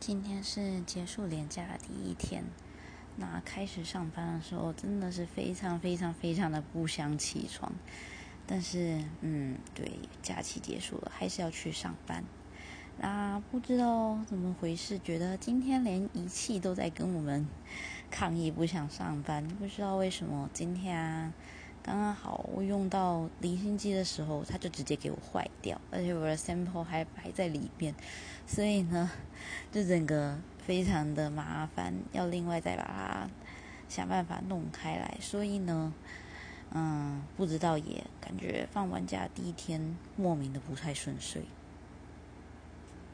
今天是结束连假的第一天，那开始上班的时候真的是非常非常非常的不想起床，但是嗯，对，假期结束了，还是要去上班。那不知道怎么回事，觉得今天连仪器都在跟我们抗议不想上班，不知道为什么今天。刚刚好，我用到离心机的时候，它就直接给我坏掉，而且我的 sample 还摆在里面，所以呢，就整个非常的麻烦，要另外再把它想办法弄开来。所以呢，嗯，不知道也感觉放完假第一天莫名的不太顺遂。